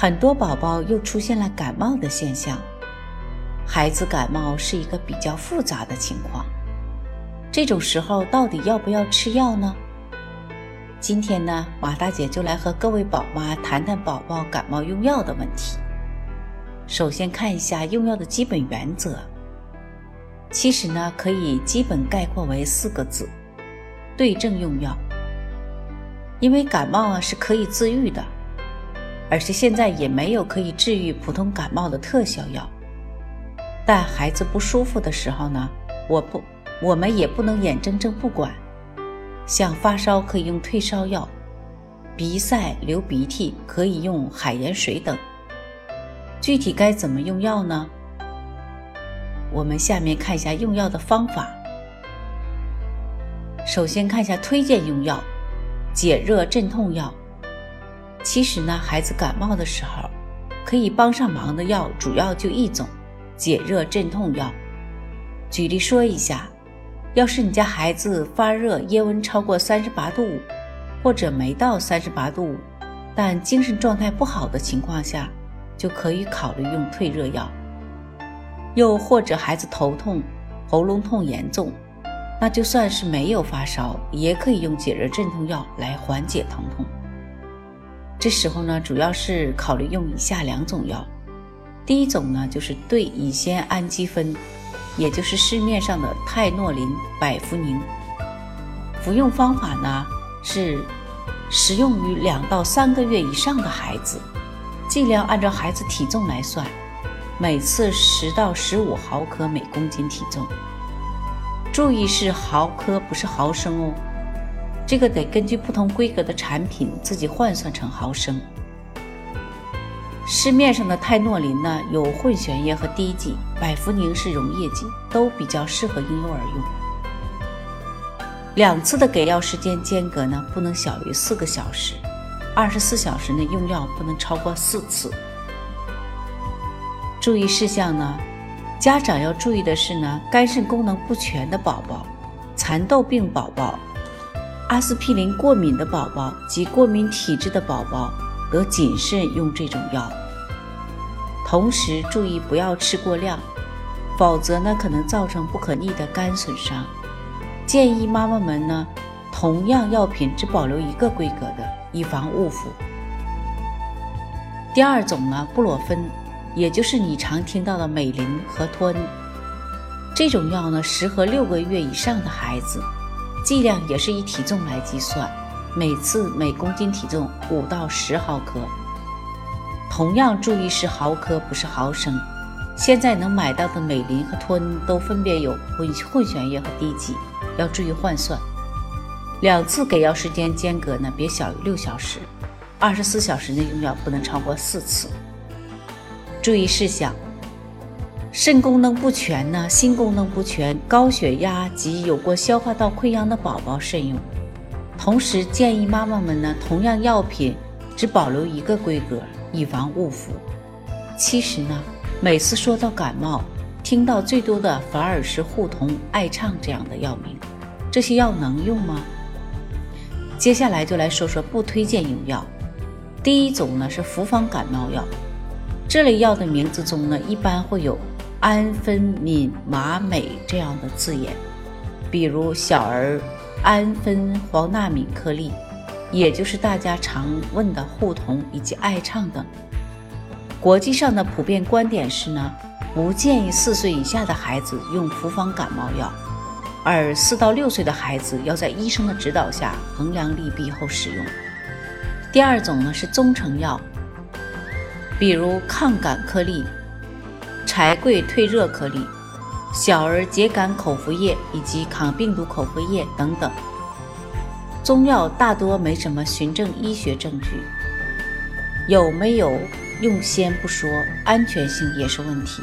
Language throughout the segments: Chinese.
很多宝宝又出现了感冒的现象，孩子感冒是一个比较复杂的情况。这种时候到底要不要吃药呢？今天呢，马大姐就来和各位宝妈谈谈宝宝感冒用药的问题。首先看一下用药的基本原则，其实呢可以基本概括为四个字：对症用药。因为感冒啊是可以自愈的。而且现在也没有可以治愈普通感冒的特效药，但孩子不舒服的时候呢，我不，我们也不能眼睁睁不管。像发烧可以用退烧药，鼻塞、流鼻涕可以用海盐水等。具体该怎么用药呢？我们下面看一下用药的方法。首先看一下推荐用药，解热镇痛药。其实呢，孩子感冒的时候，可以帮上忙的药主要就一种，解热镇痛药。举例说一下，要是你家孩子发热，腋温超过三十八度五，或者没到三十八度五，但精神状态不好的情况下，就可以考虑用退热药。又或者孩子头痛、喉咙痛严重，那就算是没有发烧，也可以用解热镇痛药来缓解疼痛。这时候呢，主要是考虑用以下两种药。第一种呢，就是对乙酰氨基酚，也就是市面上的泰诺林、百服宁。服用方法呢是适用于两到三个月以上的孩子，尽量按照孩子体重来算，每次十到十五毫克每公斤体重。注意是毫克，不是毫升哦。这个得根据不同规格的产品自己换算成毫升。市面上的泰诺林呢有混悬液和滴剂，百服宁是溶液剂，都比较适合婴幼儿用。两次的给药时间间隔呢不能小于四个小时，二十四小时内用药不能超过四次。注意事项呢，家长要注意的是呢，肝肾功能不全的宝宝，蚕豆病宝宝。阿司匹林过敏的宝宝及过敏体质的宝宝，得谨慎用这种药。同时注意不要吃过量，否则呢可能造成不可逆的肝损伤。建议妈妈们呢，同样药品只保留一个规格的，以防误服。第二种呢，布洛芬，也就是你常听到的美林和托尼，这种药呢适合六个月以上的孩子。剂量也是以体重来计算，每次每公斤体重五到十毫克。同样注意是毫克，不是毫升。现在能买到的美林和托恩都分别有混混悬液和滴剂，要注意换算。两次给药时间间隔呢，别小于六小时，二十四小时内用药不能超过四次。注意事项。肾功能不全呢，心功能不全、高血压及有过消化道溃疡的宝宝慎用。同时建议妈妈们呢，同样药品只保留一个规格，以防误服。其实呢，每次说到感冒，听到最多的反而是护酮、艾畅这样的药名。这些药能用吗？接下来就来说说不推荐用药。第一种呢是复方感冒药，这类药的名字中呢一般会有。安分敏麻美这样的字眼，比如小儿安分黄那敏颗粒，也就是大家常问的护酮以及爱畅等。国际上的普遍观点是呢，不建议四岁以下的孩子用复方感冒药，而四到六岁的孩子要在医生的指导下衡量利弊后使用。第二种呢是中成药，比如抗感颗粒。柴桂退热颗粒、小儿秸秆口服液以及抗病毒口服液等等。中药大多没什么循证医学证据，有没有用先不说，安全性也是问题。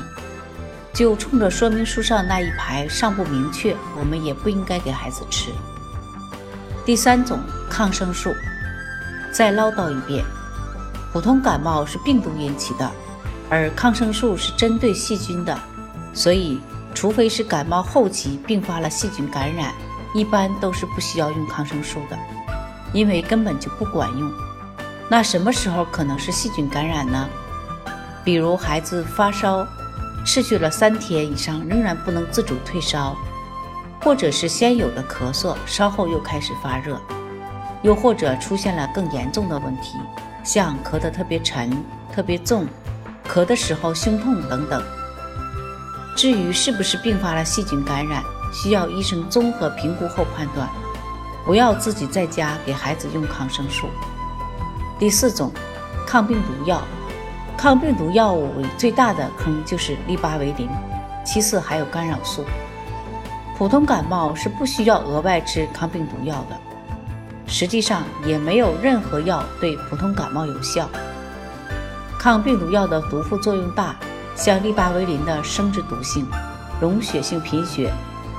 就冲着说明书上那一排尚不明确，我们也不应该给孩子吃。第三种抗生素，再唠叨一遍：普通感冒是病毒引起的，而抗生素是针对细菌的，所以除非是感冒后期并发了细菌感染，一般都是不需要用抗生素的，因为根本就不管用。那什么时候可能是细菌感染呢？比如孩子发烧。持续了三天以上，仍然不能自主退烧，或者是先有的咳嗽，稍后又开始发热，又或者出现了更严重的问题，像咳得特别沉、特别重，咳的时候胸痛等等。至于是不是并发了细菌感染，需要医生综合评估后判断，不要自己在家给孩子用抗生素。第四种，抗病毒药。抗病毒药物最大的坑就是利巴韦林，其次还有干扰素。普通感冒是不需要额外吃抗病毒药的，实际上也没有任何药对普通感冒有效。抗病毒药的毒副作用大，像利巴韦林的生殖毒性、溶血性贫血、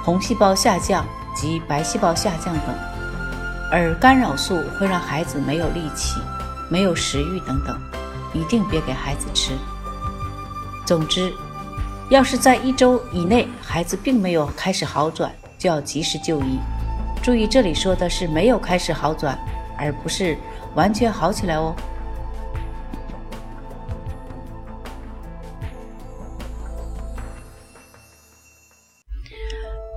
红细胞下降及白细胞下降等，而干扰素会让孩子没有力气、没有食欲等等。一定别给孩子吃。总之，要是在一周以内孩子并没有开始好转，就要及时就医。注意，这里说的是没有开始好转，而不是完全好起来哦。